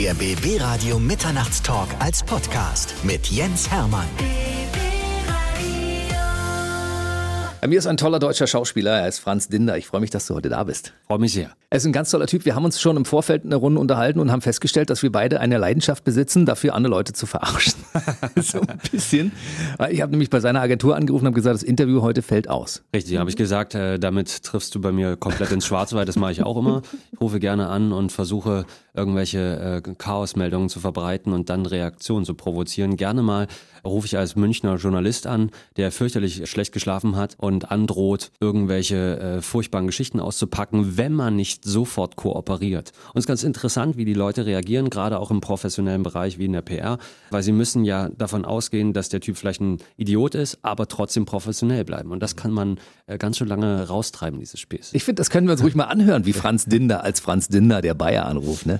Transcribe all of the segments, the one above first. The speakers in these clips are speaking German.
Der BB Radio Mitternachtstalk als Podcast mit Jens Hermann. Bei mir ist ein toller deutscher Schauspieler, er ist Franz Dinder. Ich freue mich, dass du heute da bist. Freue mich sehr. Er ist ein ganz toller Typ. Wir haben uns schon im Vorfeld eine Runde unterhalten und haben festgestellt, dass wir beide eine Leidenschaft besitzen, dafür andere Leute zu verarschen. so ein bisschen. Ich habe nämlich bei seiner Agentur angerufen und habe gesagt, das Interview heute fällt aus. Richtig, habe ich gesagt, äh, damit triffst du bei mir komplett ins Schwarze, weil das mache ich auch immer. Ich rufe gerne an und versuche irgendwelche äh, Chaosmeldungen zu verbreiten und dann Reaktionen zu provozieren. Gerne mal rufe ich als Münchner Journalist an, der fürchterlich schlecht geschlafen hat und androht, irgendwelche äh, furchtbaren Geschichten auszupacken, wenn man nicht sofort kooperiert. Und es ist ganz interessant, wie die Leute reagieren, gerade auch im professionellen Bereich wie in der PR, weil sie müssen ja davon ausgehen, dass der Typ vielleicht ein Idiot ist, aber trotzdem professionell bleiben. Und das kann man äh, ganz schön lange raustreiben, dieses Spiel. Ich finde, das können wir uns ruhig mal anhören, wie Franz Dinder als Franz Dinder der Bayer anruft, ne?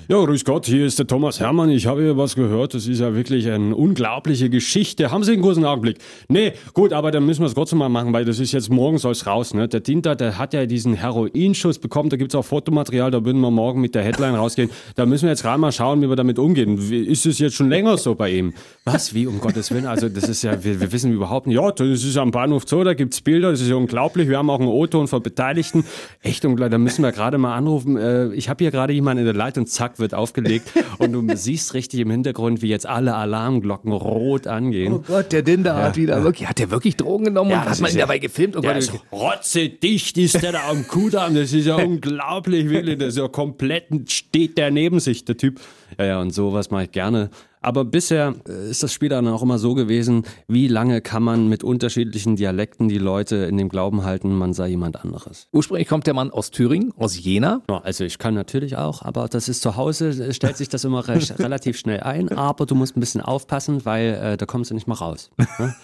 Ja, grüß Gott, hier ist der Thomas Hermann. Ich habe hier was gehört. Das ist ja wirklich eine unglaubliche Geschichte. Haben Sie einen kurzen Augenblick? Nee, gut, aber dann müssen wir es trotzdem mal machen, weil das ist jetzt morgen soll es raus. Ne? Der Dinter, der hat ja diesen Heroinschuss bekommen. Da gibt es auch Fotomaterial. Da würden wir morgen mit der Headline rausgehen. Da müssen wir jetzt gerade mal schauen, wie wir damit umgehen. Ist es jetzt schon länger so bei ihm? Was? Wie? Um Gottes Willen? Also, das ist ja, wir, wir wissen überhaupt nicht. Ja, das ist am Bahnhof Zoo, da gibt es Bilder. Das ist ja unglaublich. Wir haben auch einen O-Ton von Beteiligten. Echt unglaublich. Da müssen wir gerade mal anrufen. Äh, ich habe hier gerade jemanden in der Leitung. Zack, wird aufgelegt. und du siehst richtig im Hintergrund, wie jetzt alle Alarmglocken rot angehen. Oh Gott, der Dinder ja. hat wieder wirklich, hat der wirklich Drogen genommen ja, und hat man ihn dabei gefilmt? Oh Gott, ist rotzedicht ist der da am Kudamm, das ist ja unglaublich, wirklich, das ist ja komplett, steht der neben sich, der Typ. Ja, ja, und sowas mache ich gerne. Aber bisher äh, ist das Spiel dann auch immer so gewesen, wie lange kann man mit unterschiedlichen Dialekten die Leute in dem Glauben halten, man sei jemand anderes. Ursprünglich kommt der Mann aus Thüringen, aus Jena. Ja, also ich kann natürlich auch, aber das ist zu Hause, äh, stellt sich das immer recht, relativ schnell ein, aber du musst ein bisschen aufpassen, weil äh, da kommst du nicht mal raus. Ne?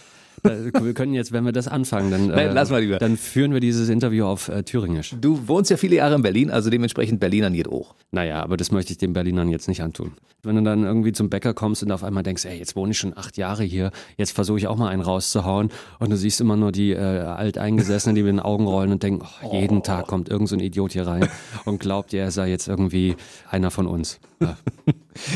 Wir können jetzt, wenn wir das anfangen, dann, Nein, lass mal lieber. dann führen wir dieses Interview auf äh, Thüringisch. Du wohnst ja viele Jahre in Berlin, also dementsprechend Berlinern geht hoch. Naja, aber das möchte ich den Berlinern jetzt nicht antun. Wenn du dann irgendwie zum Bäcker kommst und auf einmal denkst, ey, jetzt wohne ich schon acht Jahre hier, jetzt versuche ich auch mal einen rauszuhauen und du siehst immer nur die äh, Alteingesessenen, die mit den Augen rollen und denken, oh, jeden oh. Tag kommt irgend so ein Idiot hier rein und glaubt, er sei jetzt irgendwie einer von uns.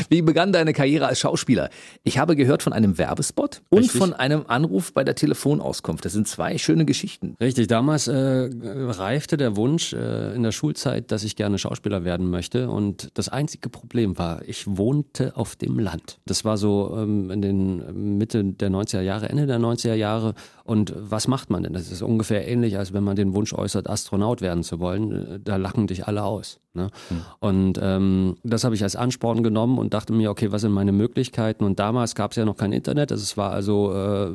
Wie begann deine Karriere als Schauspieler? Ich habe gehört von einem Werbespot und Richtig. von einem Anruf bei der Telefonauskunft. Das sind zwei schöne Geschichten. Richtig, damals äh, reifte der Wunsch äh, in der Schulzeit, dass ich gerne Schauspieler werden möchte. Und das einzige Problem war, ich wohnte auf dem Land. Das war so ähm, in den Mitte der 90er Jahre, Ende der 90er Jahre. Und was macht man denn? Das ist ungefähr ähnlich, als wenn man den Wunsch äußert, Astronaut werden zu wollen. Da lachen dich alle aus. Ne? Mhm. Und ähm, das habe ich als Ansporn genommen und dachte mir, okay, was sind meine Möglichkeiten? Und damals gab es ja noch kein Internet, also es war also äh,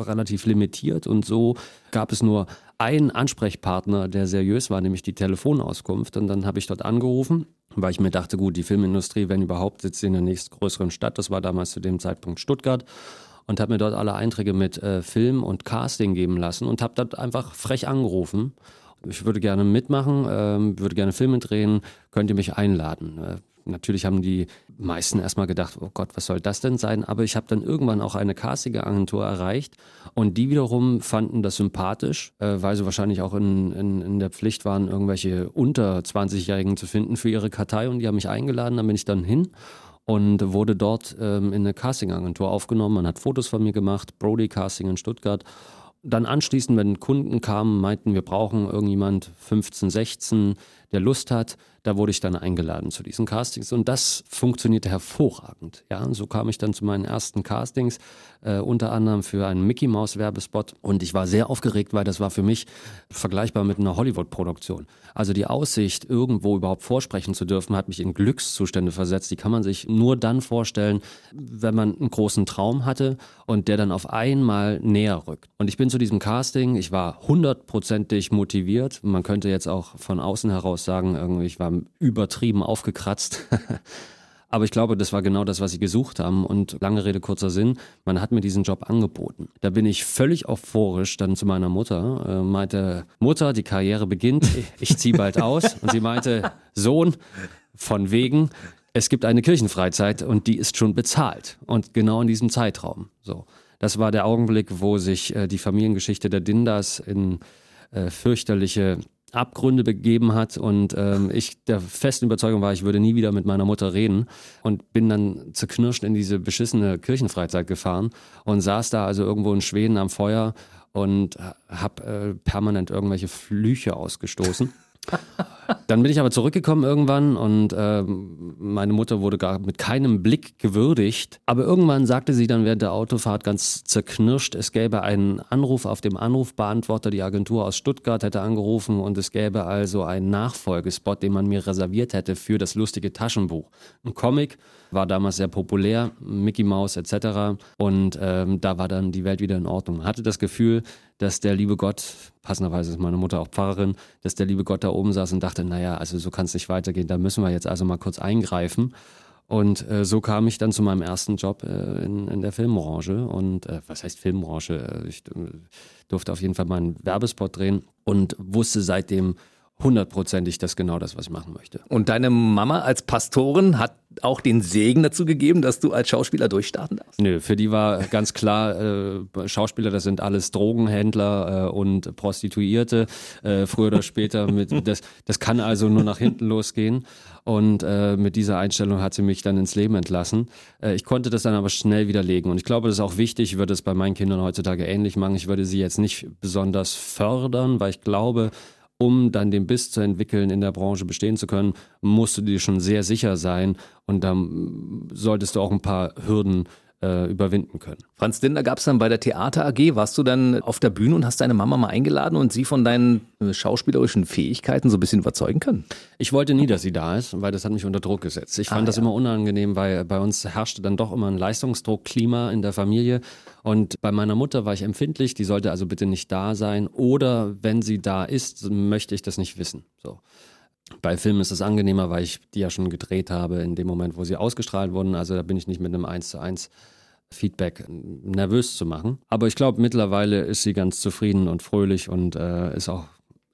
relativ limitiert und so gab es nur einen Ansprechpartner, der seriös war, nämlich die Telefonauskunft. Und dann habe ich dort angerufen, weil ich mir dachte, gut, die Filmindustrie, wenn überhaupt, sitzt in der nächstgrößeren Stadt. Das war damals zu dem Zeitpunkt Stuttgart und habe mir dort alle Einträge mit äh, Film und Casting geben lassen und habe dort einfach frech angerufen. Ich würde gerne mitmachen, äh, würde gerne Filme drehen, könnt ihr mich einladen? Äh, natürlich haben die meisten erstmal gedacht, oh Gott, was soll das denn sein? Aber ich habe dann irgendwann auch eine Casting-Agentur erreicht und die wiederum fanden das sympathisch, äh, weil sie wahrscheinlich auch in, in, in der Pflicht waren, irgendwelche unter 20-Jährigen zu finden für ihre Kartei und die haben mich eingeladen, dann bin ich dann hin und wurde dort ähm, in eine Castingagentur aufgenommen. Man hat Fotos von mir gemacht, Brody Casting in Stuttgart. Dann anschließend, wenn Kunden kamen, meinten, wir brauchen irgendjemand 15, 16, der Lust hat, da wurde ich dann eingeladen zu diesen Castings und das funktionierte hervorragend. Ja, und so kam ich dann zu meinen ersten Castings, äh, unter anderem für einen Mickey Mouse Werbespot und ich war sehr aufgeregt, weil das war für mich vergleichbar mit einer Hollywood-Produktion. Also die Aussicht, irgendwo überhaupt vorsprechen zu dürfen, hat mich in Glückszustände versetzt. Die kann man sich nur dann vorstellen, wenn man einen großen Traum hatte und der dann auf einmal näher rückt. Und ich bin zu diesem Casting, ich war hundertprozentig motiviert. Man könnte jetzt auch von außen heraus sagen, irgendwie, ich war übertrieben aufgekratzt. Aber ich glaube, das war genau das, was sie gesucht haben. Und lange Rede, kurzer Sinn, man hat mir diesen Job angeboten. Da bin ich völlig euphorisch dann zu meiner Mutter, äh, meinte, Mutter, die Karriere beginnt, ich ziehe bald aus. Und sie meinte, Sohn, von wegen, es gibt eine Kirchenfreizeit und die ist schon bezahlt. Und genau in diesem Zeitraum. So. Das war der Augenblick, wo sich äh, die Familiengeschichte der Dindas in äh, fürchterliche Abgründe begeben hat und ähm, ich der festen Überzeugung war, ich würde nie wieder mit meiner Mutter reden und bin dann zerknirscht in diese beschissene Kirchenfreizeit gefahren und saß da also irgendwo in Schweden am Feuer und habe äh, permanent irgendwelche Flüche ausgestoßen. Dann bin ich aber zurückgekommen irgendwann und äh, meine Mutter wurde gar mit keinem Blick gewürdigt. Aber irgendwann sagte sie dann während der Autofahrt ganz zerknirscht, es gäbe einen Anruf auf dem Anrufbeantworter. Die Agentur aus Stuttgart hätte angerufen und es gäbe also einen Nachfolgespot, den man mir reserviert hätte für das lustige Taschenbuch. Ein Comic war damals sehr populär, Mickey Mouse etc. Und ähm, da war dann die Welt wieder in Ordnung. Hatte das Gefühl, dass der liebe Gott, passenderweise ist meine Mutter auch Pfarrerin, dass der liebe Gott da oben saß und dachte, naja, also so kann es nicht weitergehen, da müssen wir jetzt also mal kurz eingreifen. Und äh, so kam ich dann zu meinem ersten Job äh, in, in, der Filmbranche. Und äh, was heißt Filmbranche? Äh, ich äh, durfte auf jeden Fall mal einen Werbespot drehen und wusste seitdem, hundertprozentig das genau das, was ich machen möchte. Und deine Mama als Pastorin hat auch den Segen dazu gegeben, dass du als Schauspieler durchstarten darfst? Nö, für die war ganz klar, äh, Schauspieler, das sind alles Drogenhändler äh, und Prostituierte. Äh, früher oder später, mit, das, das kann also nur nach hinten losgehen. Und äh, mit dieser Einstellung hat sie mich dann ins Leben entlassen. Äh, ich konnte das dann aber schnell widerlegen. Und ich glaube, das ist auch wichtig. Ich würde es bei meinen Kindern heutzutage ähnlich machen. Ich würde sie jetzt nicht besonders fördern, weil ich glaube, um dann den Biss zu entwickeln, in der Branche bestehen zu können, musst du dir schon sehr sicher sein. Und dann solltest du auch ein paar Hürden äh, überwinden können. Franz Dinder gab es dann bei der Theater AG. Warst du dann auf der Bühne und hast deine Mama mal eingeladen und sie von deinen äh, schauspielerischen Fähigkeiten so ein bisschen überzeugen können? Ich wollte nie, dass sie da ist, weil das hat mich unter Druck gesetzt. Ich fand ah, das ja. immer unangenehm, weil bei uns herrschte dann doch immer ein Leistungsdruckklima in der Familie. Und bei meiner Mutter war ich empfindlich, die sollte also bitte nicht da sein. Oder wenn sie da ist, möchte ich das nicht wissen. So. Bei Filmen ist es angenehmer, weil ich die ja schon gedreht habe in dem Moment, wo sie ausgestrahlt wurden. Also da bin ich nicht mit einem 1 zu 1 Feedback nervös zu machen. Aber ich glaube, mittlerweile ist sie ganz zufrieden und fröhlich und äh, ist auch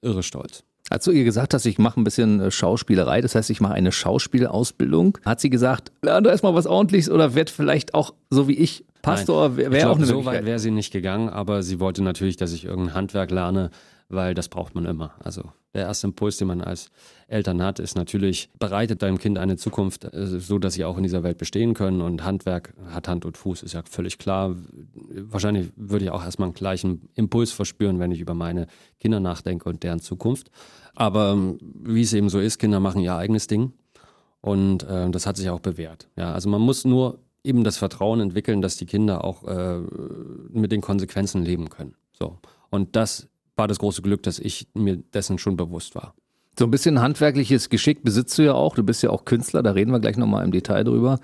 irre stolz. Als du ihr gesagt hast, ich mache ein bisschen äh, Schauspielerei, das heißt, ich mache eine Schauspielausbildung, hat sie gesagt, lern da erstmal was ordentliches oder wird vielleicht auch so wie ich Pastor, wäre wär auch eine So weit wäre sie nicht gegangen, aber sie wollte natürlich, dass ich irgendein Handwerk lerne, weil das braucht man immer. Also der erste Impuls, den man als Eltern hat, ist natürlich, bereitet deinem Kind eine Zukunft, äh, so dass sie auch in dieser Welt bestehen können. Und Handwerk hat Hand und Fuß, ist ja völlig klar. Wahrscheinlich würde ich auch erstmal einen gleichen Impuls verspüren, wenn ich über meine Kinder nachdenke und deren Zukunft. Aber ähm, wie es eben so ist, Kinder machen ihr eigenes Ding. Und äh, das hat sich auch bewährt. Ja, also man muss nur eben das Vertrauen entwickeln, dass die Kinder auch äh, mit den Konsequenzen leben können. So. Und das war das große Glück, dass ich mir dessen schon bewusst war. So ein bisschen handwerkliches Geschick besitzt du ja auch. Du bist ja auch Künstler, da reden wir gleich nochmal im Detail drüber.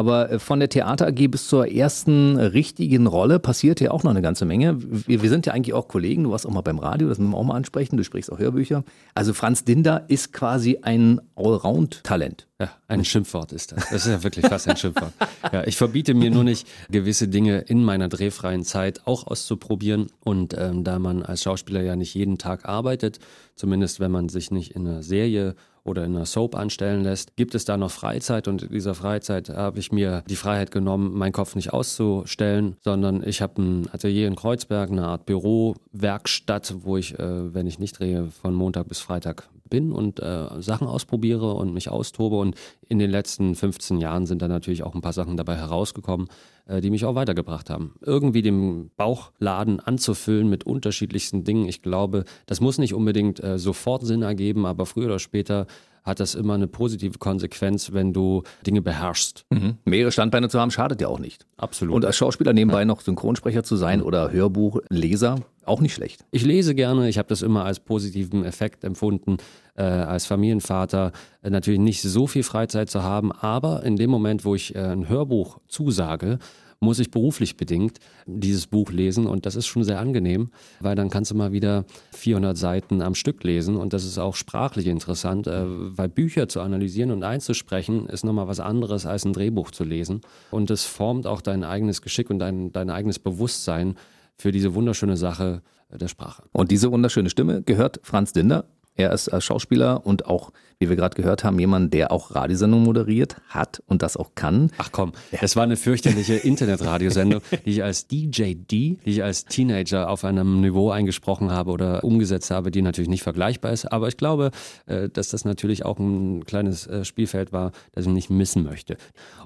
Aber äh, von der Theater AG bis zur ersten richtigen Rolle passiert ja auch noch eine ganze Menge. Wir, wir, sind ja eigentlich auch Kollegen, du warst auch mal beim Radio, das müssen wir auch mal ansprechen, du sprichst auch Hörbücher. Also Franz Dinder ist quasi ein Allround-Talent. Ja, ein Schimpfwort ist das. Das ist ja wirklich fast ein Schimpfwort. Ja, ich verbiete mir nur nicht, gewisse Dinge in meiner drehfreien Zeit auch auszuprobieren. Und ähm, da man als Schauspieler ja nicht jeden Tag arbeitet, zumindest wenn man sich nicht in einer Serie oder in einer Soap anstellen lässt, gibt es da noch Freizeit? Und in dieser Freizeit habe ich mir die Freiheit genommen, meinen Kopf nicht auszustellen, sondern ich habe ein Atelier in Kreuzberg, eine Art Büro, Werkstatt, wo ich, äh, wenn ich nicht drehe, von Montag bis Freitag bin und äh, Sachen ausprobiere und mich austobe. Und in den letzten 15 Jahren sind da natürlich auch ein paar Sachen dabei herausgekommen, äh, die mich auch weitergebracht haben. Irgendwie den Bauchladen anzufüllen mit unterschiedlichsten Dingen. Ich glaube, das muss nicht unbedingt äh, sofort Sinn ergeben, aber früher oder später hat das immer eine positive Konsequenz, wenn du Dinge beherrschst. Mhm. Mehrere Standbeine zu haben, schadet ja auch nicht. Absolut. Und als Schauspieler nebenbei noch Synchronsprecher zu sein oder Hörbuchleser, auch nicht schlecht. Ich lese gerne, ich habe das immer als positiven Effekt empfunden, äh, als Familienvater äh, natürlich nicht so viel Freizeit zu haben, aber in dem Moment, wo ich äh, ein Hörbuch zusage, muss ich beruflich bedingt dieses Buch lesen. Und das ist schon sehr angenehm, weil dann kannst du mal wieder 400 Seiten am Stück lesen. Und das ist auch sprachlich interessant, äh, weil Bücher zu analysieren und einzusprechen ist nochmal was anderes als ein Drehbuch zu lesen. Und es formt auch dein eigenes Geschick und dein, dein eigenes Bewusstsein für diese wunderschöne Sache der Sprache. Und diese wunderschöne Stimme gehört Franz Dinder. Er ist Schauspieler und auch, wie wir gerade gehört haben, jemand, der auch Radiosendungen moderiert hat und das auch kann. Ach komm, es war eine fürchterliche Internetradiosendung, die ich als DJD, die ich als Teenager auf einem Niveau eingesprochen habe oder umgesetzt habe, die natürlich nicht vergleichbar ist. Aber ich glaube, äh, dass das natürlich auch ein kleines äh, Spielfeld war, das ich nicht missen möchte.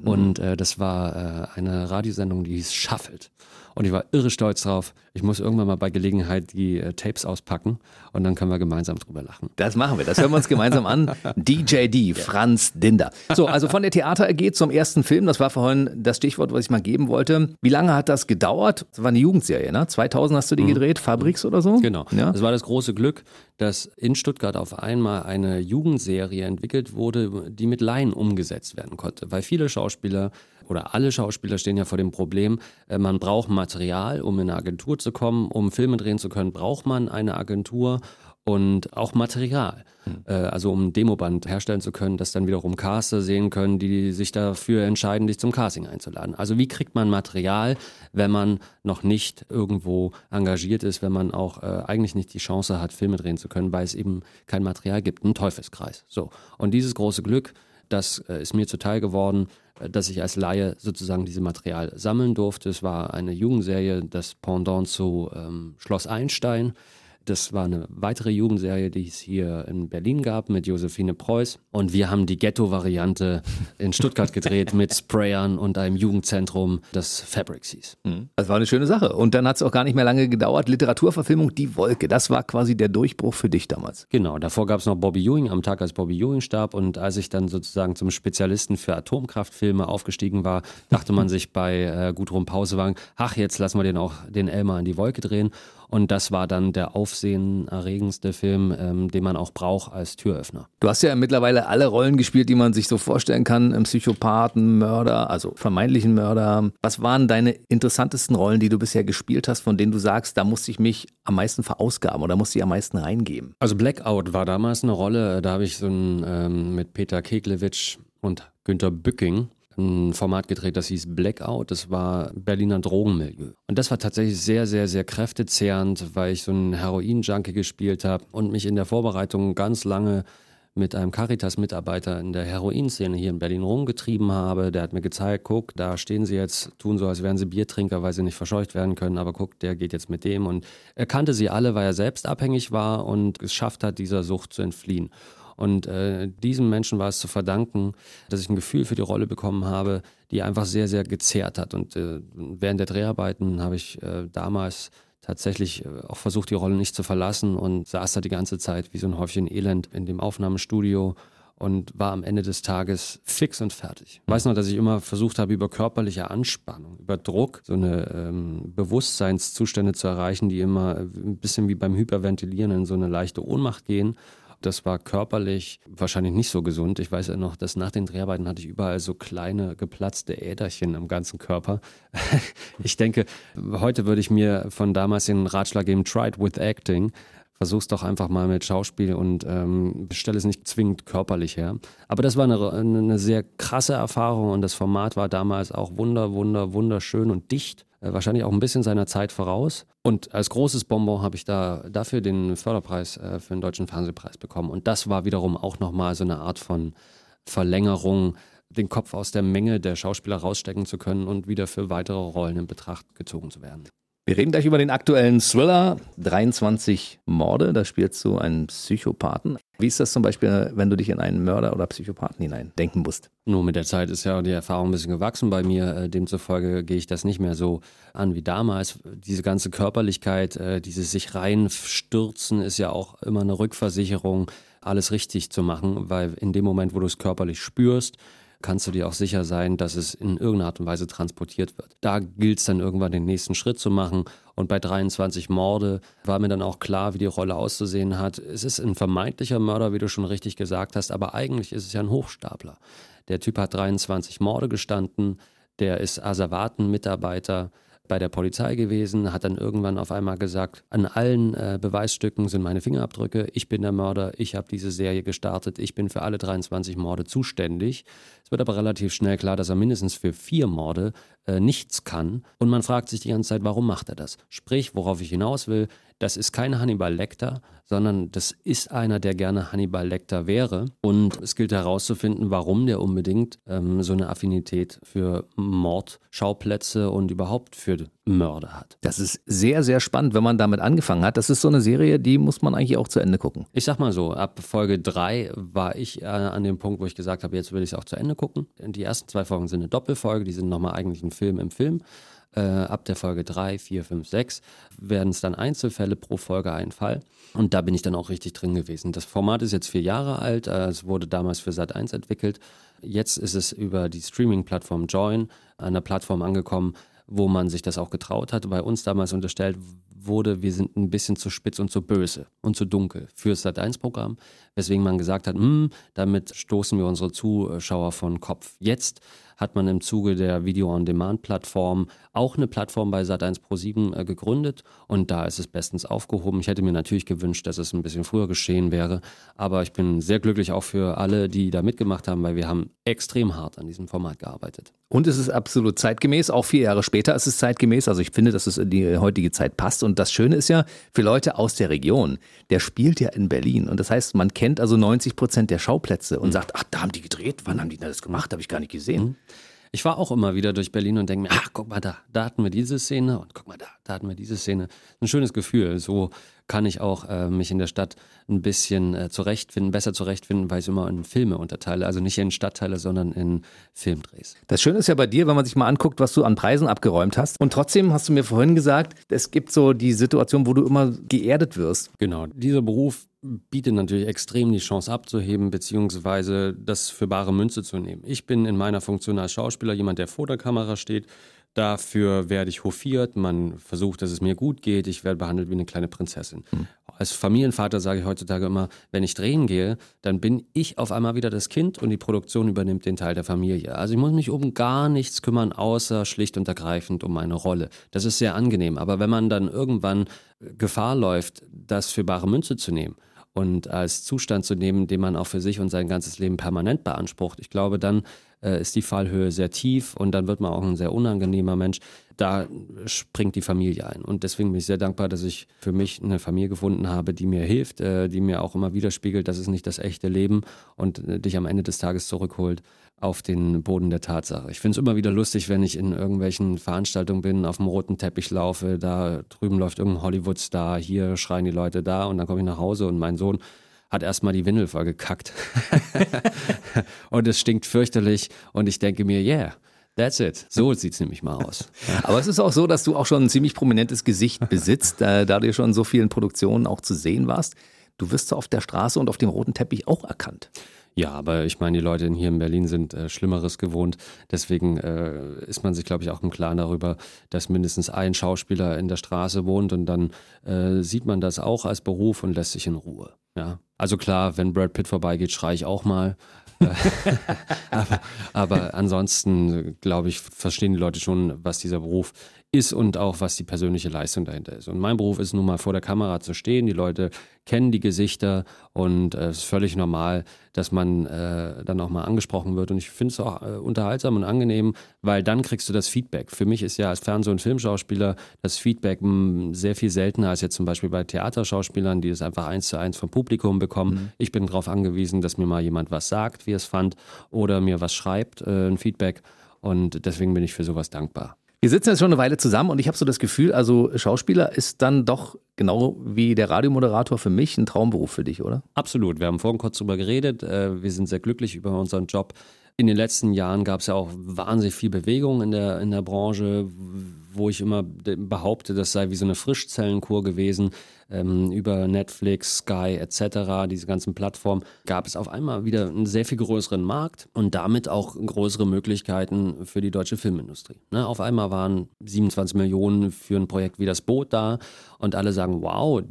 Und äh, das war eine Radiosendung, die hieß Shuffled. Und ich war irre stolz drauf. Ich muss irgendwann mal bei Gelegenheit die äh, Tapes auspacken und dann können wir gemeinsam drüber lachen. Das machen wir. Das hören wir uns gemeinsam an. DJD, Franz Dinder. So, also von der Theater AG zum ersten Film. Das war vorhin das Stichwort, was ich mal geben wollte. Wie lange hat das gedauert? Das war eine Jugendserie, ne? 2000 hast du die mhm. gedreht, Fabriks oder so? Genau. Ja? Das war das große Glück, dass in Stuttgart auf einmal eine Jugendserie entwickelt wurde, die mit Laien umgesetzt werden konnte. Weil viele Schauspieler oder alle Schauspieler stehen ja vor dem Problem, äh, man braucht Material, um in eine Agentur zu kommen. Um Filme drehen zu können, braucht man eine Agentur und auch Material. Mhm. Also um ein Demoband herstellen zu können, das dann wiederum Caster sehen können, die sich dafür entscheiden, dich zum Casting einzuladen. Also wie kriegt man Material, wenn man noch nicht irgendwo engagiert ist, wenn man auch äh, eigentlich nicht die Chance hat, Filme drehen zu können, weil es eben kein Material gibt, ein Teufelskreis. So. Und dieses große Glück, das äh, ist mir zuteil geworden, äh, dass ich als Laie sozusagen dieses Material sammeln durfte. Es war eine Jugendserie, das Pendant zu ähm, Schloss Einstein. Das war eine weitere Jugendserie, die es hier in Berlin gab mit Josephine Preuß. Und wir haben die Ghetto-Variante in Stuttgart gedreht mit Sprayern und einem Jugendzentrum, das Fabrics hieß. Mhm. Das war eine schöne Sache. Und dann hat es auch gar nicht mehr lange gedauert. Literaturverfilmung Die Wolke, das war quasi der Durchbruch für dich damals. Genau, davor gab es noch Bobby Ewing am Tag, als Bobby Ewing starb. Und als ich dann sozusagen zum Spezialisten für Atomkraftfilme aufgestiegen war, dachte man sich bei äh, Gudrun Pausewagen, ach, jetzt lassen wir den auch den Elmar in die Wolke drehen. Und das war dann der aufsehenerregendste Film, ähm, den man auch braucht als Türöffner. Du hast ja mittlerweile alle Rollen gespielt, die man sich so vorstellen kann. Psychopathen, Mörder, also vermeintlichen Mörder. Was waren deine interessantesten Rollen, die du bisher gespielt hast, von denen du sagst, da musste ich mich am meisten verausgaben oder musste ich am meisten reingeben? Also Blackout war damals eine Rolle, da habe ich so ein ähm, mit Peter Keglewitsch und Günter Bücking ein Format gedreht, das hieß Blackout. Das war Berliner Drogenmilieu. Und das war tatsächlich sehr, sehr, sehr kräftezehrend, weil ich so einen Heroin-Junkie gespielt habe und mich in der Vorbereitung ganz lange mit einem Caritas-Mitarbeiter in der Heroinszene hier in Berlin rumgetrieben habe. Der hat mir gezeigt, guck, da stehen sie jetzt, tun so, als wären sie Biertrinker, weil sie nicht verscheucht werden können, aber guck, der geht jetzt mit dem. Und er kannte sie alle, weil er selbst abhängig war und es schafft hat, dieser Sucht zu entfliehen. Und äh, diesem Menschen war es zu verdanken, dass ich ein Gefühl für die Rolle bekommen habe, die einfach sehr, sehr gezehrt hat. Und äh, während der Dreharbeiten habe ich äh, damals tatsächlich äh, auch versucht, die Rolle nicht zu verlassen und saß da die ganze Zeit wie so ein Häufchen Elend in dem Aufnahmestudio und war am Ende des Tages fix und fertig. Ich weiß noch, dass ich immer versucht habe, über körperliche Anspannung, über Druck, so eine ähm, Bewusstseinszustände zu erreichen, die immer ein bisschen wie beim Hyperventilieren in so eine leichte Ohnmacht gehen. Das war körperlich wahrscheinlich nicht so gesund. Ich weiß ja noch, dass nach den Dreharbeiten hatte ich überall so kleine geplatzte Äderchen am ganzen Körper. ich denke, heute würde ich mir von damals den Ratschlag geben, try it with acting. Versuch's doch einfach mal mit Schauspiel und ähm, stelle es nicht zwingend körperlich her. Aber das war eine, eine sehr krasse Erfahrung und das Format war damals auch wunder, wunder, wunderschön und dicht. Äh, wahrscheinlich auch ein bisschen seiner Zeit voraus. Und als großes Bonbon habe ich da dafür den Förderpreis äh, für den Deutschen Fernsehpreis bekommen. Und das war wiederum auch nochmal so eine Art von Verlängerung, den Kopf aus der Menge der Schauspieler rausstecken zu können und wieder für weitere Rollen in Betracht gezogen zu werden. Wir reden gleich über den aktuellen Thriller 23 Morde. Da spielst du einen Psychopathen. Wie ist das zum Beispiel, wenn du dich in einen Mörder oder Psychopathen hineindenken musst? Nur mit der Zeit ist ja die Erfahrung ein bisschen gewachsen bei mir. Äh, demzufolge gehe ich das nicht mehr so an wie damals. Diese ganze Körperlichkeit, äh, dieses sich reinstürzen ist ja auch immer eine Rückversicherung, alles richtig zu machen, weil in dem Moment, wo du es körperlich spürst, kannst du dir auch sicher sein, dass es in irgendeiner Art und Weise transportiert wird. Da gilt es dann irgendwann den nächsten Schritt zu machen. Und bei 23 Morde war mir dann auch klar, wie die Rolle auszusehen hat. Es ist ein vermeintlicher Mörder, wie du schon richtig gesagt hast, aber eigentlich ist es ja ein Hochstapler. Der Typ hat 23 Morde gestanden, der ist Asservaten-Mitarbeiter, bei der Polizei gewesen, hat dann irgendwann auf einmal gesagt, an allen äh, Beweisstücken sind meine Fingerabdrücke, ich bin der Mörder, ich habe diese Serie gestartet, ich bin für alle 23 Morde zuständig. Es wird aber relativ schnell klar, dass er mindestens für vier Morde äh, nichts kann und man fragt sich die ganze Zeit, warum macht er das? Sprich, worauf ich hinaus will, das ist kein Hannibal Lecter, sondern das ist einer, der gerne Hannibal Lecter wäre. Und es gilt herauszufinden, warum der unbedingt ähm, so eine Affinität für Mordschauplätze und überhaupt für Mörder hat. Das ist sehr, sehr spannend, wenn man damit angefangen hat. Das ist so eine Serie, die muss man eigentlich auch zu Ende gucken. Ich sag mal so, ab Folge 3 war ich äh, an dem Punkt, wo ich gesagt habe, jetzt will ich es auch zu Ende gucken. Die ersten zwei Folgen sind eine Doppelfolge, die sind nochmal eigentlich ein Film im Film. Äh, ab der Folge 3, 4, 5, 6 werden es dann Einzelfälle pro Folge ein Fall. Und da bin ich dann auch richtig drin gewesen. Das Format ist jetzt vier Jahre alt. Äh, es wurde damals für Sat1 entwickelt. Jetzt ist es über die Streaming-Plattform Join, einer Plattform angekommen, wo man sich das auch getraut hat. Bei uns damals unterstellt wurde, wir sind ein bisschen zu spitz und zu böse und zu dunkel fürs Sat1-Programm, weswegen man gesagt hat, hm, damit stoßen wir unsere Zuschauer von Kopf. Jetzt hat man im Zuge der Video-on-Demand-Plattform auch eine Plattform bei Sat1 Pro7 äh, gegründet und da ist es bestens aufgehoben. Ich hätte mir natürlich gewünscht, dass es ein bisschen früher geschehen wäre, aber ich bin sehr glücklich auch für alle, die da mitgemacht haben, weil wir haben extrem hart an diesem Format gearbeitet. Und es ist absolut zeitgemäß, auch vier Jahre später ist es zeitgemäß. Also ich finde, dass es in die heutige Zeit passt. Und das Schöne ist ja, für Leute aus der Region, der spielt ja in Berlin. Und das heißt, man kennt also 90 Prozent der Schauplätze und mhm. sagt, ach, da haben die gedreht, wann haben die das gemacht, habe ich gar nicht gesehen. Mhm. Ich war auch immer wieder durch Berlin und denke mir, ach, guck mal da, da hatten wir diese Szene und guck mal da, da hatten wir diese Szene. Ein schönes Gefühl. So kann ich auch äh, mich in der Stadt ein bisschen äh, zurechtfinden, besser zurechtfinden, weil ich es immer in Filme unterteile. Also nicht in Stadtteile, sondern in Filmdrehs. Das Schöne ist ja bei dir, wenn man sich mal anguckt, was du an Preisen abgeräumt hast. Und trotzdem hast du mir vorhin gesagt, es gibt so die Situation, wo du immer geerdet wirst. Genau. Dieser Beruf bietet natürlich extrem die Chance abzuheben, beziehungsweise das für bare Münze zu nehmen. Ich bin in meiner Funktion als Schauspieler jemand, der vor der Kamera steht. Dafür werde ich hofiert, man versucht, dass es mir gut geht, ich werde behandelt wie eine kleine Prinzessin. Mhm. Als Familienvater sage ich heutzutage immer, wenn ich drehen gehe, dann bin ich auf einmal wieder das Kind und die Produktion übernimmt den Teil der Familie. Also ich muss mich um gar nichts kümmern, außer schlicht und ergreifend um meine Rolle. Das ist sehr angenehm. Aber wenn man dann irgendwann Gefahr läuft, das für bare Münze zu nehmen, und als Zustand zu nehmen, den man auch für sich und sein ganzes Leben permanent beansprucht. Ich glaube, dann äh, ist die Fallhöhe sehr tief und dann wird man auch ein sehr unangenehmer Mensch. Da springt die Familie ein. Und deswegen bin ich sehr dankbar, dass ich für mich eine Familie gefunden habe, die mir hilft, äh, die mir auch immer widerspiegelt, das ist nicht das echte Leben und äh, dich am Ende des Tages zurückholt auf den Boden der Tatsache. Ich finde es immer wieder lustig, wenn ich in irgendwelchen Veranstaltungen bin, auf dem roten Teppich laufe, da drüben läuft irgendein Hollywood-Star, hier schreien die Leute da und dann komme ich nach Hause und mein Sohn hat erstmal die Windel voll gekackt. und es stinkt fürchterlich und ich denke mir, yeah. That's it. So sieht es nämlich mal aus. Aber es ist auch so, dass du auch schon ein ziemlich prominentes Gesicht besitzt, da, da du schon in so vielen Produktionen auch zu sehen warst. Du wirst so auf der Straße und auf dem roten Teppich auch erkannt. Ja, aber ich meine, die Leute hier in Berlin sind äh, Schlimmeres gewohnt. Deswegen äh, ist man sich, glaube ich, auch im Klaren darüber, dass mindestens ein Schauspieler in der Straße wohnt und dann äh, sieht man das auch als Beruf und lässt sich in Ruhe. Ja. Also klar, wenn Brad Pitt vorbeigeht, schreie ich auch mal. aber, aber ansonsten, glaube ich, verstehen die Leute schon, was dieser Beruf ist und auch was die persönliche Leistung dahinter ist. Und mein Beruf ist nun mal vor der Kamera zu stehen. Die Leute kennen die Gesichter und äh, es ist völlig normal, dass man äh, dann auch mal angesprochen wird. Und ich finde es auch äh, unterhaltsam und angenehm, weil dann kriegst du das Feedback. Für mich ist ja als Fernseh- und Filmschauspieler das Feedback mh, hm, sehr viel seltener als jetzt zum Beispiel bei Theaterschauspielern, die es einfach eins zu eins vom Publikum bekommen. Mhm. Ich bin darauf angewiesen, dass mir mal jemand was sagt, wie es fand, oder mir was schreibt, äh, ein Feedback. Und deswegen bin ich für sowas dankbar. Wir sitzen jetzt schon eine Weile zusammen und ich habe so das Gefühl, also Schauspieler ist dann doch genau wie der Radiomoderator für mich ein Traumberuf für dich, oder? Absolut. Wir haben vorhin kurz drüber geredet. Äh, wir sind sehr glücklich über unseren Job. In den letzten Jahren gab es ja auch wahnsinnig viel Bewegung in der, in der Branche, wo ich immer behaupte, das sei wie so eine Frischzellenkur gewesen ähm, über Netflix, Sky etc., diese ganzen Plattformen, gab es auf einmal wieder einen sehr viel größeren Markt und damit auch größere Möglichkeiten für die deutsche Filmindustrie. Ne? Auf einmal waren 27 Millionen für ein Projekt wie das Boot da und alle sagen, wow,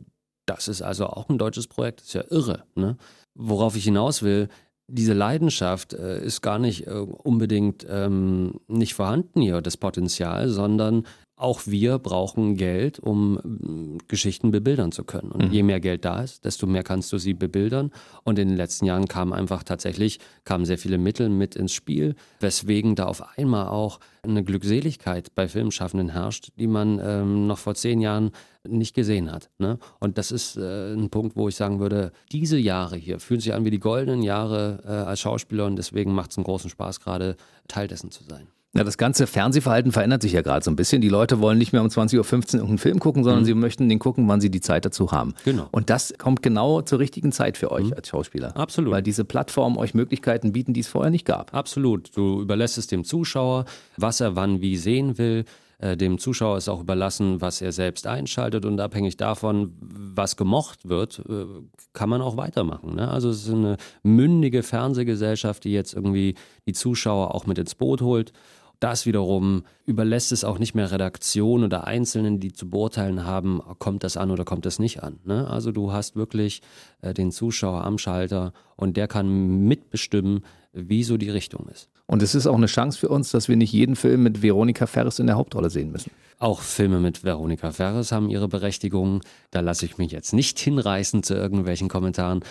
das ist also auch ein deutsches Projekt, das ist ja irre. Ne? Worauf ich hinaus will, diese Leidenschaft äh, ist gar nicht äh, unbedingt ähm, nicht vorhanden hier, das Potenzial, sondern auch wir brauchen Geld, um mm, Geschichten bebildern zu können. Und je mehr Geld da ist, desto mehr kannst du sie bebildern. Und in den letzten Jahren kamen einfach tatsächlich, kamen sehr viele Mittel mit ins Spiel, weswegen da auf einmal auch eine Glückseligkeit bei Filmschaffenden herrscht, die man ähm, noch vor zehn Jahren nicht gesehen hat. Ne? Und das ist äh, ein Punkt, wo ich sagen würde, diese Jahre hier fühlen sich an wie die goldenen Jahre äh, als Schauspieler und deswegen macht es einen großen Spaß, gerade Teil dessen zu sein. Ja, das ganze Fernsehverhalten verändert sich ja gerade so ein bisschen. Die Leute wollen nicht mehr um 20.15 Uhr irgendeinen Film gucken, sondern sie möchten den gucken, wann sie die Zeit dazu haben. Genau. Und das kommt genau zur richtigen Zeit für euch als Schauspieler. Absolut. Weil diese Plattformen euch Möglichkeiten bieten, die es vorher nicht gab. Absolut. Du überlässt es dem Zuschauer, was er wann wie sehen will. Äh, Dem Zuschauer ist auch überlassen, was er selbst einschaltet und abhängig davon, was gemocht wird, äh, kann man auch weitermachen. Ne? Also es ist eine mündige Fernsehgesellschaft, die jetzt irgendwie die Zuschauer auch mit ins Boot holt. Das wiederum überlässt es auch nicht mehr Redaktion oder Einzelnen, die zu beurteilen haben, kommt das an oder kommt das nicht an. Ne? Also du hast wirklich äh, den Zuschauer am Schalter und der kann mitbestimmen, wie so die Richtung ist. Und es ist auch eine Chance für uns, dass wir nicht jeden Film mit Veronika Ferres in der Hauptrolle sehen müssen. Auch Filme mit Veronika Ferres haben ihre Berechtigung. Da lasse ich mich jetzt nicht hinreißen zu irgendwelchen Kommentaren.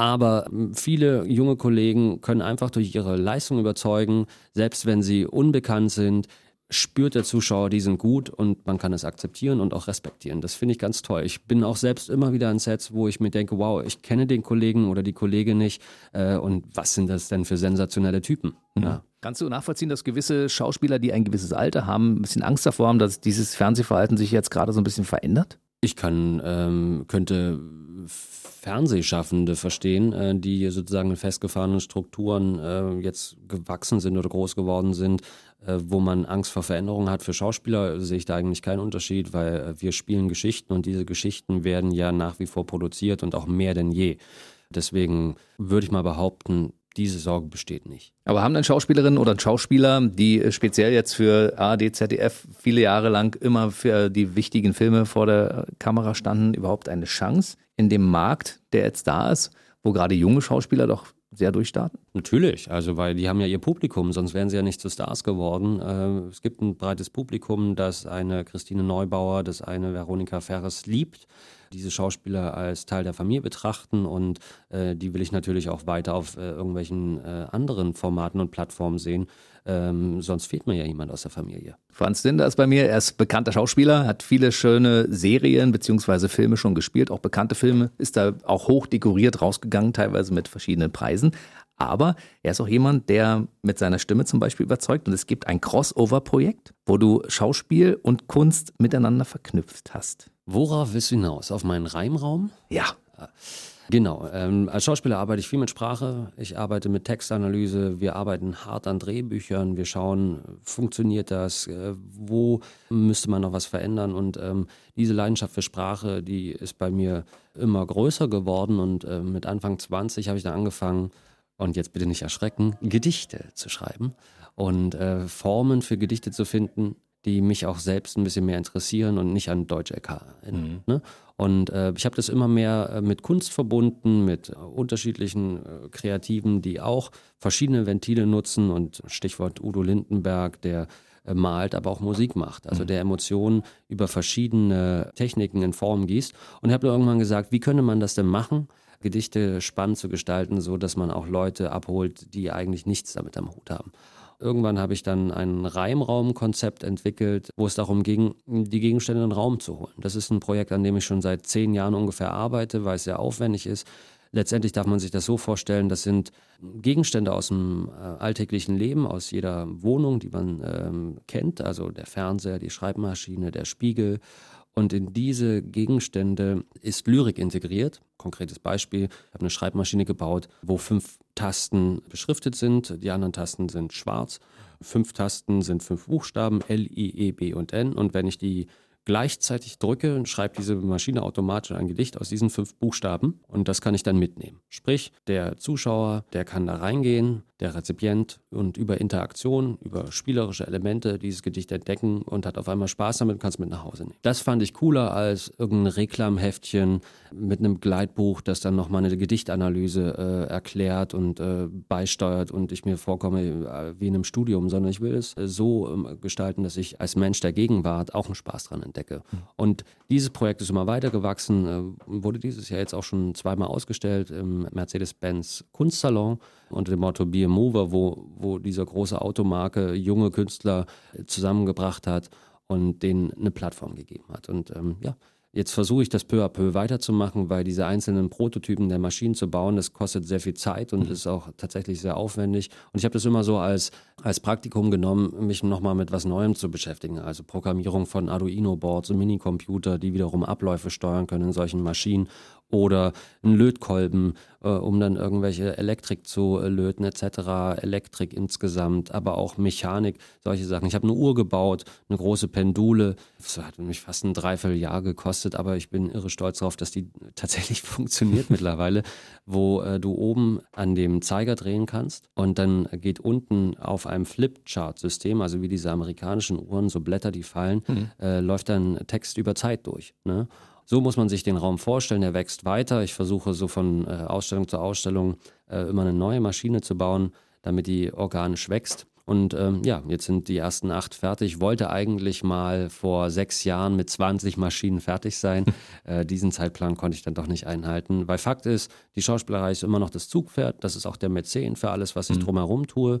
Aber m, viele junge Kollegen können einfach durch ihre Leistung überzeugen, selbst wenn sie unbekannt sind, spürt der Zuschauer, die sind gut und man kann es akzeptieren und auch respektieren. Das finde ich ganz toll. Ich bin auch selbst immer wieder an Sets, wo ich mir denke, wow, ich kenne den Kollegen oder die Kollegin nicht äh, und was sind das denn für sensationelle Typen? Ja. Kannst du nachvollziehen, dass gewisse Schauspieler, die ein gewisses Alter haben, ein bisschen Angst davor haben, dass dieses Fernsehverhalten sich jetzt gerade so ein bisschen verändert? Ich kann, ähm, könnte Fernsehschaffende verstehen, äh, die sozusagen in festgefahrenen Strukturen äh, jetzt gewachsen sind oder groß geworden sind, äh, wo man Angst vor Veränderungen hat. Für Schauspieler sehe ich da eigentlich keinen Unterschied, weil äh, wir spielen Geschichten und diese Geschichten werden ja nach wie vor produziert und auch mehr denn je. Deswegen würde ich mal behaupten, diese Sorge besteht nicht. Aber haben denn Schauspielerinnen oder Schauspieler, die äh, speziell jetzt für ARD, ZDF viele Jahre lang immer für die wichtigen Filme vor der Kamera standen, überhaupt eine Chance in dem Markt, der jetzt da ist, wo gerade junge Schauspieler doch sehr durchstarten? Natürlich, also weil die haben ja ihr Publikum, sonst wären sie ja nicht zu Stars geworden. Äh, es gibt ein breites Publikum, das eine Christine Neubauer, das eine Veronika Ferres liebt. Diese Schauspieler als Teil der Familie betrachten und äh, die will ich natürlich auch weiter auf äh, irgendwelchen äh, anderen Formaten und Plattformen sehen. Ähm, sonst fehlt mir ja jemand aus der Familie. Franz Linder ist bei mir. Er ist bekannter Schauspieler, hat viele schöne Serien bzw. Filme schon gespielt, auch bekannte Filme, ist da auch hoch dekoriert rausgegangen, teilweise mit verschiedenen Preisen. Aber er ist auch jemand, der mit seiner Stimme zum Beispiel überzeugt. Und es gibt ein Crossover-Projekt, wo du Schauspiel und Kunst miteinander verknüpft hast. Worauf willst du hinaus? Auf meinen Reimraum? Ja, Genau. Ähm, als Schauspieler arbeite ich viel mit Sprache. Ich arbeite mit Textanalyse. Wir arbeiten hart an Drehbüchern. Wir schauen, funktioniert das? Äh, wo müsste man noch was verändern? Und ähm, diese Leidenschaft für Sprache, die ist bei mir immer größer geworden. Und äh, mit Anfang 20 habe ich dann angefangen, und jetzt bitte nicht erschrecken, Gedichte zu schreiben und äh, Formen für Gedichte zu finden, die mich auch selbst ein bisschen mehr interessieren und nicht an Deutsch LK erinnern. Ne? Und äh, ich habe das immer mehr äh, mit Kunst verbunden, mit äh, unterschiedlichen äh, Kreativen, die auch verschiedene Ventile nutzen und Stichwort Udo Lindenberg, der äh, malt, aber auch Musik macht, also der Emotionen über verschiedene Techniken in Form gießt. Und ich habe irgendwann gesagt, wie könnte man das denn machen? Gedichte spannend zu gestalten, so dass man auch Leute abholt, die eigentlich nichts damit am Hut haben. Irgendwann habe ich dann ein Reimraumkonzept entwickelt, wo es darum ging, die Gegenstände in den Raum zu holen. Das ist ein Projekt, an dem ich schon seit zehn Jahren ungefähr arbeite, weil es sehr aufwendig ist. Letztendlich darf man sich das so vorstellen, das sind Gegenstände aus dem äh, alltäglichen Leben, aus jeder Wohnung, die man ähm, kennt, also der Fernseher, die Schreibmaschine, der Spiegel. Und in diese Gegenstände ist Lyrik integriert. Konkretes Beispiel, ich habe eine Schreibmaschine gebaut, wo fünf Tasten beschriftet sind, die anderen Tasten sind schwarz. Fünf Tasten sind fünf Buchstaben, L, I, E, B und N. Und wenn ich die gleichzeitig drücke und schreibt diese Maschine automatisch ein Gedicht aus diesen fünf Buchstaben und das kann ich dann mitnehmen. Sprich, der Zuschauer, der kann da reingehen, der Rezipient und über Interaktion, über spielerische Elemente dieses Gedicht entdecken und hat auf einmal Spaß damit und kann es mit nach Hause nehmen. Das fand ich cooler als irgendein Reklamheftchen mit einem Gleitbuch, das dann nochmal eine Gedichtanalyse äh, erklärt und äh, beisteuert und ich mir vorkomme äh, wie in einem Studium, sondern ich will es äh, so ähm, gestalten, dass ich als Mensch der Gegenwart auch einen Spaß dran entdecke. Und dieses Projekt ist immer weiter gewachsen, äh, wurde dieses Jahr jetzt auch schon zweimal ausgestellt im Mercedes-Benz Kunstsalon unter dem Motto Be a Mover, wo, wo dieser große Automarke junge Künstler zusammengebracht hat und denen eine Plattform gegeben hat. Und ähm, ja, Jetzt versuche ich das peu à peu weiterzumachen, weil diese einzelnen Prototypen der Maschinen zu bauen, das kostet sehr viel Zeit und mhm. ist auch tatsächlich sehr aufwendig. Und ich habe das immer so als, als Praktikum genommen, mich nochmal mit was Neuem zu beschäftigen. Also Programmierung von Arduino-Boards und Minicomputer, die wiederum Abläufe steuern können in solchen Maschinen oder ein Lötkolben, äh, um dann irgendwelche Elektrik zu äh, löten etc., Elektrik insgesamt, aber auch Mechanik, solche Sachen. Ich habe eine Uhr gebaut, eine große Pendule, das hat mich fast ein Dreivierteljahr gekostet, aber ich bin irre stolz darauf, dass die tatsächlich funktioniert mittlerweile, wo äh, du oben an dem Zeiger drehen kannst und dann geht unten auf einem Flipchart-System, also wie diese amerikanischen Uhren, so Blätter, die fallen, mhm. äh, läuft dann Text über Zeit durch. Ne? So muss man sich den Raum vorstellen. Er wächst weiter. Ich versuche so von äh, Ausstellung zu Ausstellung äh, immer eine neue Maschine zu bauen, damit die organisch wächst. Und ähm, ja, jetzt sind die ersten acht fertig. Ich wollte eigentlich mal vor sechs Jahren mit 20 Maschinen fertig sein. äh, diesen Zeitplan konnte ich dann doch nicht einhalten. Weil Fakt ist, die Schauspielerei ist immer noch das Zugpferd. Das ist auch der Mäzen für alles, was ich mhm. drumherum tue.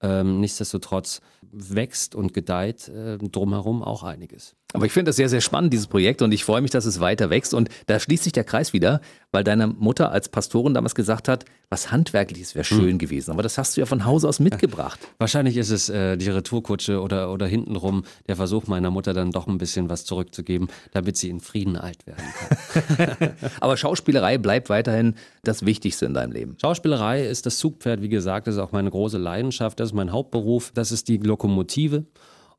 Ähm, nichtsdestotrotz wächst und gedeiht äh, drumherum auch einiges. Aber ich finde das sehr, sehr spannend, dieses Projekt, und ich freue mich, dass es weiter wächst. Und da schließt sich der Kreis wieder, weil deine Mutter als Pastorin damals gesagt hat, was Handwerkliches wäre schön hm. gewesen. Aber das hast du ja von Hause aus mitgebracht. Ja. Wahrscheinlich ist es äh, die Retourkutsche oder, oder hintenrum der Versuch meiner Mutter dann doch ein bisschen was zurückzugeben, damit sie in Frieden alt werden kann. Aber Schauspielerei bleibt weiterhin das Wichtigste in deinem Leben. Schauspielerei ist das Zugpferd, wie gesagt, das ist auch meine große Leidenschaft, das ist mein Hauptberuf, das ist die Lokomotive.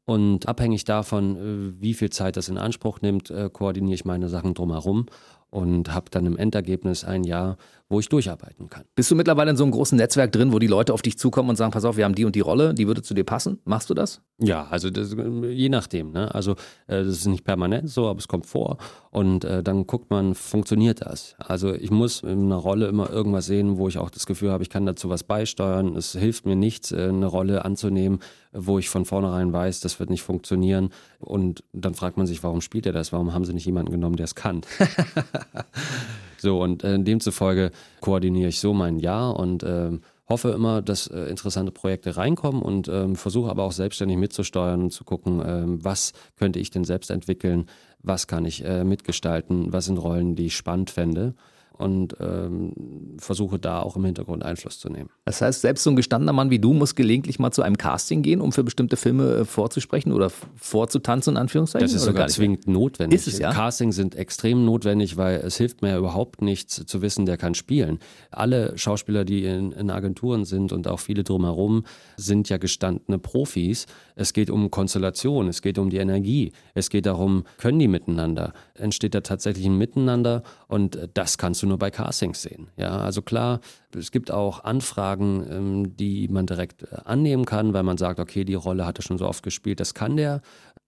Und abhängig davon, äh, wie viel Zeit das in Anspruch nimmt, äh, koordiniere ich meine Sachen drumherum und habe dann im Endergebnis ein Jahr, wo ich durcharbeiten kann. Bist du mittlerweile in so einem großen Netzwerk drin, wo die Leute auf dich zukommen und sagen, pass auf, wir haben die und die Rolle, die würde zu dir passen? Machst du das? Ja, also das, je nachdem. Ne? Also äh, das ist nicht permanent so, aber es kommt vor und äh, dann guckt man, funktioniert das? Also ich muss in einer Rolle immer irgendwas sehen, wo ich auch das Gefühl habe, ich kann dazu was beisteuern. Es hilft mir nichts, äh, eine Rolle anzunehmen, wo ich von vornherein weiß, das wird nicht funktionieren. Und dann fragt man sich, warum spielt er das? Warum haben sie nicht jemanden genommen, der es kann? so, und äh, demzufolge koordiniere ich so mein Jahr und äh, hoffe immer, dass äh, interessante Projekte reinkommen und ähm, versuche aber auch selbstständig mitzusteuern und zu gucken, ähm, was könnte ich denn selbst entwickeln, was kann ich äh, mitgestalten, was sind Rollen, die ich spannend fände und ähm, versuche da auch im Hintergrund Einfluss zu nehmen. Das heißt, selbst so ein gestandener Mann wie du muss gelegentlich mal zu einem Casting gehen, um für bestimmte Filme äh, vorzusprechen oder vorzutanzen, in Anführungszeichen? Das ist sogar zwingend notwendig. Ist es, ja? Castings sind extrem notwendig, weil es hilft mir überhaupt nichts zu wissen, der kann spielen. Alle Schauspieler, die in, in Agenturen sind und auch viele drumherum, sind ja gestandene Profis. Es geht um Konstellation, es geht um die Energie, es geht darum, können die miteinander? Entsteht da tatsächlich ein Miteinander? Und äh, das kannst du nur bei Castings sehen. Ja, also klar, es gibt auch Anfragen, ähm, die man direkt äh, annehmen kann, weil man sagt, okay, die Rolle hat er schon so oft gespielt, das kann der.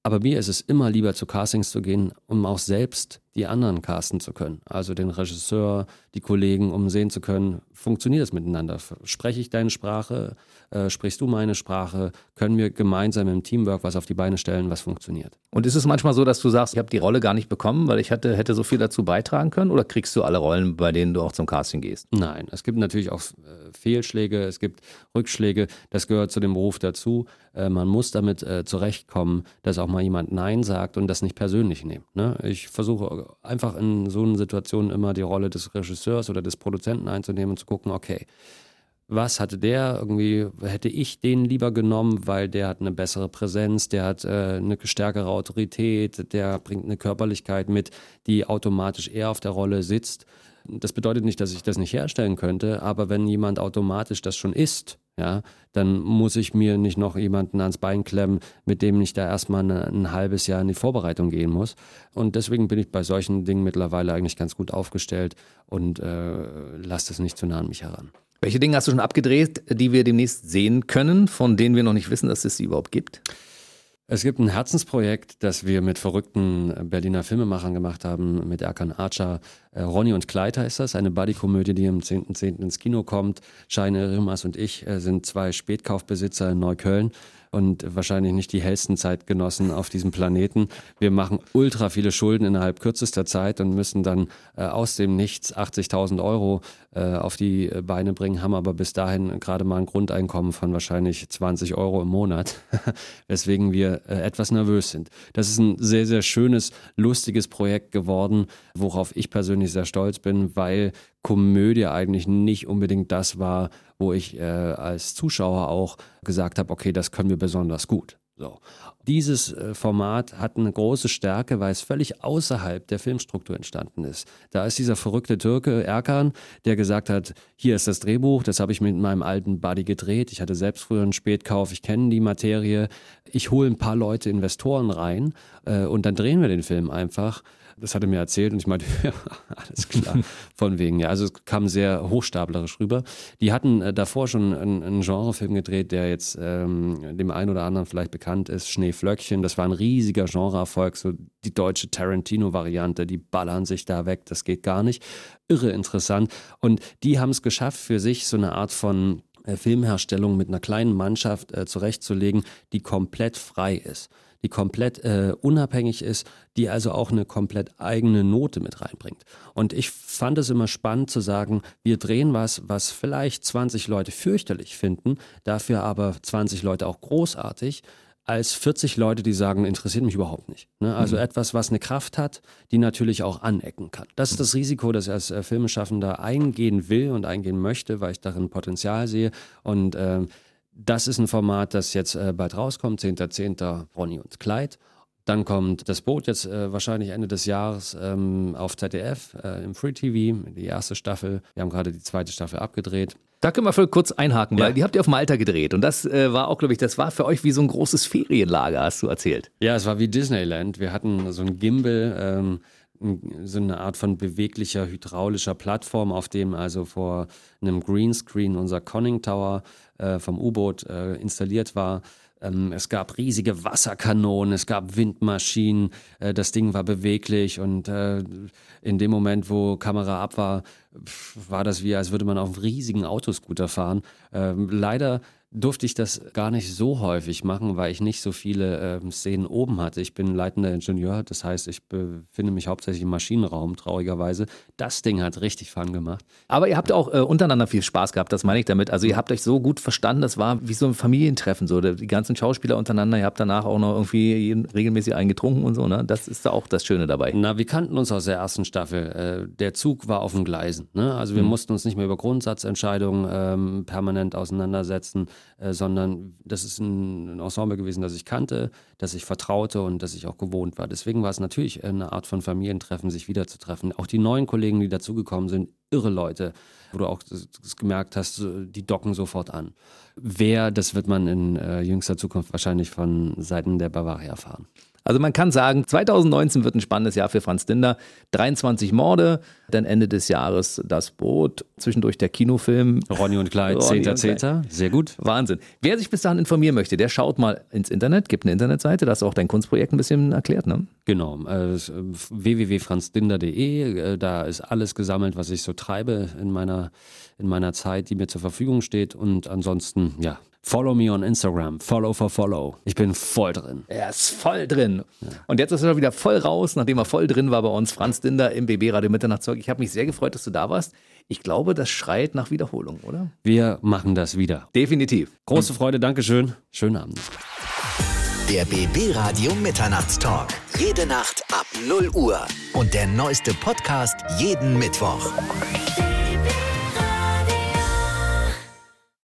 Aber mir ist es immer lieber, zu Castings zu gehen, um auch selbst die anderen casten zu können. Also den Regisseur, die Kollegen, um sehen zu können, funktioniert das miteinander? Spreche ich deine Sprache? Äh, sprichst du meine Sprache? Können wir gemeinsam im Teamwork was auf die Beine stellen, was funktioniert? Und ist es manchmal so, dass du sagst, ich habe die Rolle gar nicht bekommen, weil ich hätte, hätte so viel dazu beitragen können? Oder kriegst du alle Rollen, bei denen du auch zum Casting gehst? Nein, es gibt natürlich auch äh, Fehlschläge, es gibt Rückschläge. Das gehört zu dem Beruf dazu. Äh, man muss damit äh, zurechtkommen, dass auch mal jemand Nein sagt und das nicht persönlich nimmt. Ne? Ich versuche einfach in so einer Situation immer die Rolle des Regisseurs oder des Produzenten einzunehmen und zu gucken, okay, was hatte der? Irgendwie hätte ich den lieber genommen, weil der hat eine bessere Präsenz, der hat äh, eine stärkere Autorität, der bringt eine Körperlichkeit mit, die automatisch eher auf der Rolle sitzt. Das bedeutet nicht, dass ich das nicht herstellen könnte, aber wenn jemand automatisch das schon ist, ja, dann muss ich mir nicht noch jemanden ans Bein klemmen, mit dem ich da erstmal eine, ein halbes Jahr in die Vorbereitung gehen muss. Und deswegen bin ich bei solchen Dingen mittlerweile eigentlich ganz gut aufgestellt und äh, lasse das nicht zu nah an mich heran. Welche Dinge hast du schon abgedreht, die wir demnächst sehen können, von denen wir noch nicht wissen, dass es sie überhaupt gibt? Es gibt ein Herzensprojekt, das wir mit verrückten Berliner Filmemachern gemacht haben, mit Erkan Archer. Äh, Ronny und Kleiter ist das, eine Buddy-Komödie, die am 10.10. .10. ins Kino kommt. Scheine Rimas und ich äh, sind zwei Spätkaufbesitzer in Neukölln und wahrscheinlich nicht die hellsten Zeitgenossen auf diesem Planeten. Wir machen ultra viele Schulden innerhalb kürzester Zeit und müssen dann äh, aus dem Nichts 80.000 Euro äh, auf die Beine bringen, haben aber bis dahin gerade mal ein Grundeinkommen von wahrscheinlich 20 Euro im Monat, weswegen wir äh, etwas nervös sind. Das ist ein sehr, sehr schönes, lustiges Projekt geworden, worauf ich persönlich sehr stolz bin, weil Komödie eigentlich nicht unbedingt das war, wo ich äh, als Zuschauer auch gesagt habe, okay, das können wir besonders gut. So. Dieses äh, Format hat eine große Stärke, weil es völlig außerhalb der Filmstruktur entstanden ist. Da ist dieser verrückte Türke Erkan, der gesagt hat, hier ist das Drehbuch, das habe ich mit meinem alten Buddy gedreht. Ich hatte selbst früher einen Spätkauf, ich kenne die Materie. Ich hole ein paar Leute, Investoren rein äh, und dann drehen wir den Film einfach das hat er mir erzählt und ich meinte, ja, alles klar, von wegen. Ja, also es kam sehr hochstaplerisch rüber. Die hatten äh, davor schon einen, einen, Genrefilm gedreht, der jetzt ähm, dem einen oder anderen vielleicht bekannt ist, Schneeflöckchen. Das war ein riesiger Genreerfolg, so die deutsche Tarantino-Variante. Die ballern sich da weg, das geht gar nicht. Irre interessant. Und die haben es geschafft, für sich so eine Art von äh, Filmherstellung mit einer kleinen Mannschaft äh, zurechtzulegen, die komplett frei ist die komplett äh, unabhängig ist, die also auch eine komplett eigene Note mit reinbringt. Und ich fand es immer spannend zu sagen, wir drehen was, was vielleicht 20 Leute fürchterlich finden, dafür aber 20 Leute auch großartig als 40 Leute, die sagen, interessiert mich überhaupt nicht. Ne? Also mhm. etwas, was eine Kraft hat, die natürlich auch anecken kann. Das ist das Risiko, das ich als äh, Filmeschaffender eingehen will und eingehen möchte, weil ich darin Potenzial sehe. Und äh, das ist ein Format, das jetzt äh, bald rauskommt, 10.10. Ronny und Clyde. Dann kommt das Boot jetzt äh, wahrscheinlich Ende des Jahres ähm, auf ZDF äh, im Free TV, die erste Staffel. Wir haben gerade die zweite Staffel abgedreht. Da können wir voll kurz einhaken, weil ja. die habt ihr auf Malta gedreht. Und das äh, war auch, glaube ich, das war für euch wie so ein großes Ferienlager, hast du erzählt. Ja, es war wie Disneyland. Wir hatten so ein Gimbal. Ähm, so eine Art von beweglicher hydraulischer Plattform, auf dem also vor einem Greenscreen unser Conning Tower äh, vom U-Boot äh, installiert war. Ähm, es gab riesige Wasserkanonen, es gab Windmaschinen, äh, das Ding war beweglich und äh, in dem Moment, wo Kamera ab war, war das wie, als würde man auf einem riesigen Autoscooter fahren. Ähm, leider durfte ich das gar nicht so häufig machen, weil ich nicht so viele äh, Szenen oben hatte. Ich bin leitender Ingenieur, das heißt, ich befinde mich hauptsächlich im Maschinenraum, traurigerweise. Das Ding hat richtig Fun gemacht. Aber ihr habt auch äh, untereinander viel Spaß gehabt, das meine ich damit. Also ihr habt euch so gut verstanden, das war wie so ein Familientreffen, so die ganzen Schauspieler untereinander. Ihr habt danach auch noch irgendwie jeden, regelmäßig eingetrunken und so, ne? Das ist auch das Schöne dabei. Na, wir kannten uns aus der ersten Staffel. Äh, der Zug war auf den Gleisen. Ne? Also wir mhm. mussten uns nicht mehr über Grundsatzentscheidungen ähm, permanent auseinandersetzen äh, sondern das ist ein, ein, Ensemble gewesen, das ich kannte, das ich vertraute und das ich auch gewohnt war. Deswegen war es natürlich eine Art von Familientreffen, sich wiederzutreffen. Auch die neuen Kollegen, die dazugekommen sind, irre Leute, wo du auch gemerkt hast, die docken sofort an. Wer, das wird man in äh, jüngster Zukunft wahrscheinlich von Seiten der Bavaria erfahren. Also man kann sagen, 2019 wird ein spannendes Jahr für Franz Dinder. 23 Morde, dann Ende des Jahres das Boot, zwischendurch der Kinofilm. Ronny und Clyde, 10.10. Sehr gut. Wahnsinn. Wer sich bis dahin informieren möchte, der schaut mal ins Internet, gibt eine Internetseite, da ist auch dein Kunstprojekt ein bisschen erklärt, ne? Genau, äh, www.franzdinder.de, äh, da ist alles gesammelt, was ich so treibe in meiner, in meiner Zeit, die mir zur Verfügung steht und ansonsten, ja, Follow me on Instagram. Follow for follow. Ich bin voll drin. Er ist voll drin. Ja. Und jetzt ist er wieder voll raus, nachdem er voll drin war bei uns. Franz Dinder im BB Radio Mitternachtszeug. Ich habe mich sehr gefreut, dass du da warst. Ich glaube, das schreit nach Wiederholung, oder? Wir machen das wieder. Definitiv. Große Freude, Dankeschön. Schönen Abend. Der BB Radio Mitternachtstalk. Jede Nacht ab 0 Uhr. Und der neueste Podcast jeden Mittwoch.